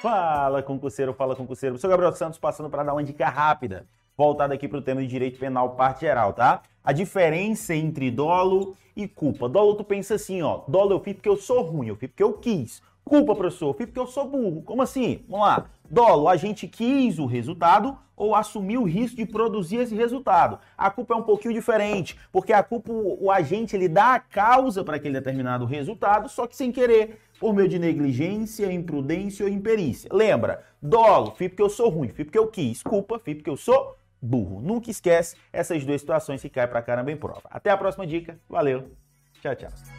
Fala, concurseiro, fala, concurseiro. Sou Gabriel Santos, passando para dar uma dica rápida, voltada aqui para o tema de direito penal, parte geral, tá? A diferença entre dolo e culpa. Dolo, tu pensa assim, ó, dolo eu fiz porque eu sou ruim, eu fiz porque eu quis. Culpa, professor, eu fiz porque eu sou burro. Como assim? Vamos lá. Dolo, a gente quis o resultado ou assumiu o risco de produzir esse resultado. A culpa é um pouquinho diferente, porque a culpa, o agente, ele dá a causa para aquele determinado resultado, só que sem querer, por meio de negligência, imprudência ou imperícia. Lembra, dolo, fiz porque eu sou ruim, fiz porque eu quis. Culpa, fiz porque eu sou burro. Nunca esquece essas duas situações que caem para caramba em prova. Até a próxima dica. Valeu. Tchau, tchau.